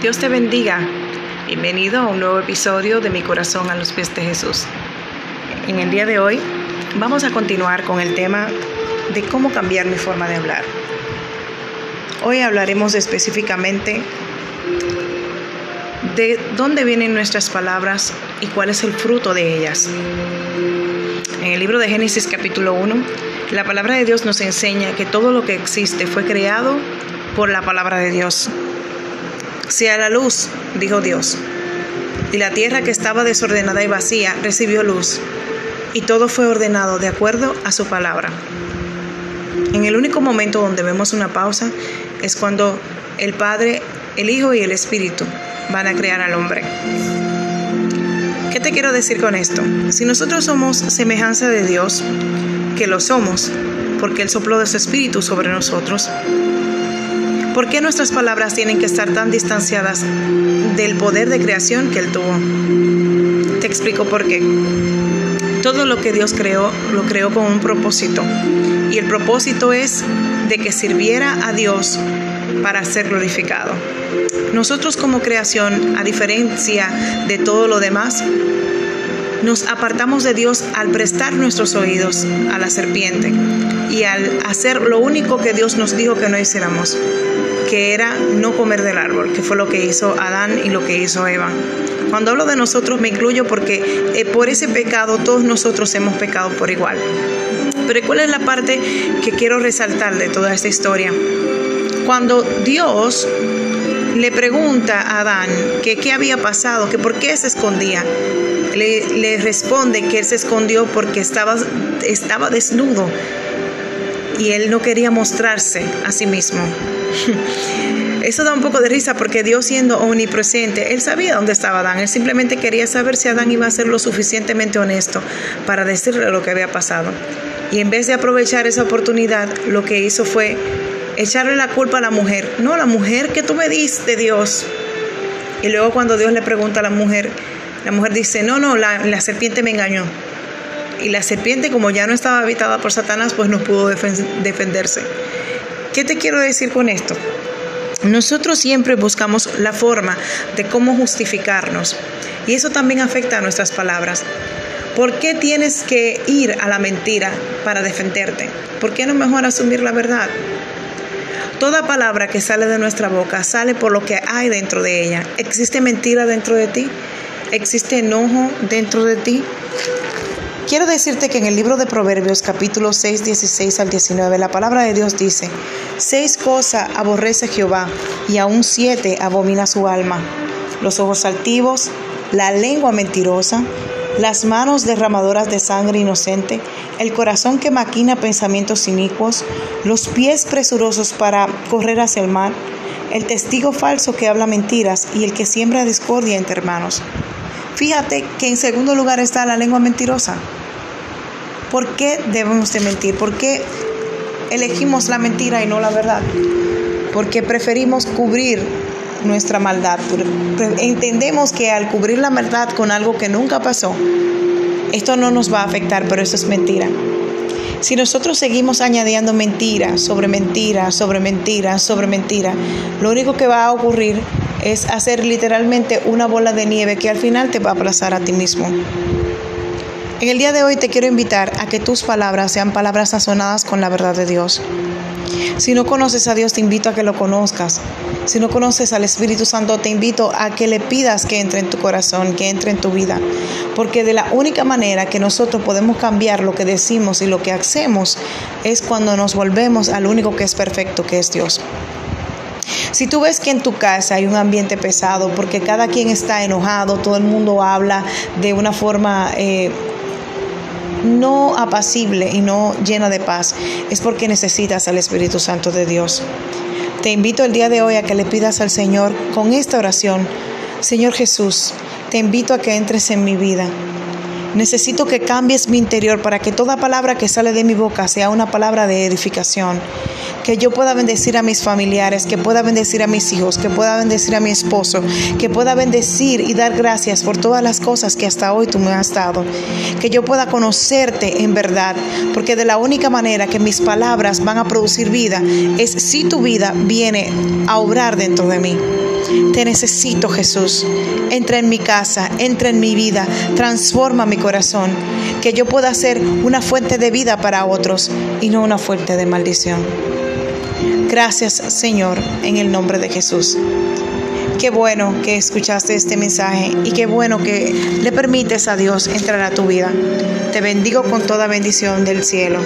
Dios te bendiga. Bienvenido a un nuevo episodio de Mi corazón a los pies de Jesús. En el día de hoy vamos a continuar con el tema de cómo cambiar mi forma de hablar. Hoy hablaremos específicamente de dónde vienen nuestras palabras y cuál es el fruto de ellas. En el libro de Génesis capítulo 1, la palabra de Dios nos enseña que todo lo que existe fue creado por la palabra de Dios. Sea la luz, dijo Dios. Y la tierra que estaba desordenada y vacía recibió luz, y todo fue ordenado de acuerdo a su palabra. En el único momento donde vemos una pausa es cuando el Padre, el Hijo y el Espíritu van a crear al hombre. ¿Qué te quiero decir con esto? Si nosotros somos semejanza de Dios, que lo somos, porque Él sopló de su Espíritu sobre nosotros, ¿Por qué nuestras palabras tienen que estar tan distanciadas del poder de creación que Él tuvo? Te explico por qué. Todo lo que Dios creó, lo creó con un propósito. Y el propósito es de que sirviera a Dios para ser glorificado. Nosotros como creación, a diferencia de todo lo demás, nos apartamos de Dios al prestar nuestros oídos a la serpiente y al hacer lo único que Dios nos dijo que no hiciéramos, que era no comer del árbol, que fue lo que hizo Adán y lo que hizo Eva. Cuando hablo de nosotros me incluyo porque eh, por ese pecado todos nosotros hemos pecado por igual. Pero ¿cuál es la parte que quiero resaltar de toda esta historia? Cuando Dios le pregunta a Adán que qué había pasado, que por qué se escondía, le, responde que él se escondió porque estaba, estaba desnudo y él no quería mostrarse a sí mismo. Eso da un poco de risa porque Dios siendo omnipresente, Él sabía dónde estaba Adán. Él simplemente quería saber si Adán iba a ser lo suficientemente honesto para decirle lo que había pasado. Y en vez de aprovechar esa oportunidad, lo que hizo fue echarle la culpa a la mujer. No, la mujer que tú me diste, Dios. Y luego cuando Dios le pregunta a la mujer, la mujer dice, no, no, la, la serpiente me engañó. Y la serpiente, como ya no estaba habitada por Satanás, pues no pudo defenderse. ¿Qué te quiero decir con esto? Nosotros siempre buscamos la forma de cómo justificarnos y eso también afecta a nuestras palabras. ¿Por qué tienes que ir a la mentira para defenderte? ¿Por qué no mejor asumir la verdad? Toda palabra que sale de nuestra boca sale por lo que hay dentro de ella. ¿Existe mentira dentro de ti? ¿Existe enojo dentro de ti? Quiero decirte que en el libro de Proverbios capítulo 6, 16 al 19, la palabra de Dios dice, seis cosas aborrece Jehová y aún siete abomina su alma, los ojos altivos, la lengua mentirosa, las manos derramadoras de sangre inocente, el corazón que maquina pensamientos inicuos, los pies presurosos para correr hacia el mal, el testigo falso que habla mentiras y el que siembra discordia entre hermanos. Fíjate que en segundo lugar está la lengua mentirosa. ¿Por qué debemos de mentir? ¿Por qué elegimos la mentira y no la verdad? Porque preferimos cubrir nuestra maldad. Entendemos que al cubrir la maldad con algo que nunca pasó, esto no nos va a afectar, pero eso es mentira. Si nosotros seguimos añadiendo mentira sobre mentira, sobre mentira, sobre mentira, lo único que va a ocurrir es hacer literalmente una bola de nieve que al final te va a aplazar a ti mismo. En el día de hoy te quiero invitar a que tus palabras sean palabras sazonadas con la verdad de Dios. Si no conoces a Dios, te invito a que lo conozcas. Si no conoces al Espíritu Santo, te invito a que le pidas que entre en tu corazón, que entre en tu vida. Porque de la única manera que nosotros podemos cambiar lo que decimos y lo que hacemos es cuando nos volvemos al único que es perfecto, que es Dios. Si tú ves que en tu casa hay un ambiente pesado porque cada quien está enojado, todo el mundo habla de una forma eh, no apacible y no llena de paz, es porque necesitas al Espíritu Santo de Dios. Te invito el día de hoy a que le pidas al Señor con esta oración, Señor Jesús, te invito a que entres en mi vida. Necesito que cambies mi interior para que toda palabra que sale de mi boca sea una palabra de edificación, que yo pueda bendecir a mis familiares, que pueda bendecir a mis hijos, que pueda bendecir a mi esposo, que pueda bendecir y dar gracias por todas las cosas que hasta hoy tú me has dado, que yo pueda conocerte en verdad, porque de la única manera que mis palabras van a producir vida es si tu vida viene a obrar dentro de mí. Te necesito, Jesús. Entra en mi casa, entra en mi vida, transforma mi corazón, que yo pueda ser una fuente de vida para otros y no una fuente de maldición. Gracias, Señor, en el nombre de Jesús. Qué bueno que escuchaste este mensaje y qué bueno que le permites a Dios entrar a tu vida. Te bendigo con toda bendición del cielo.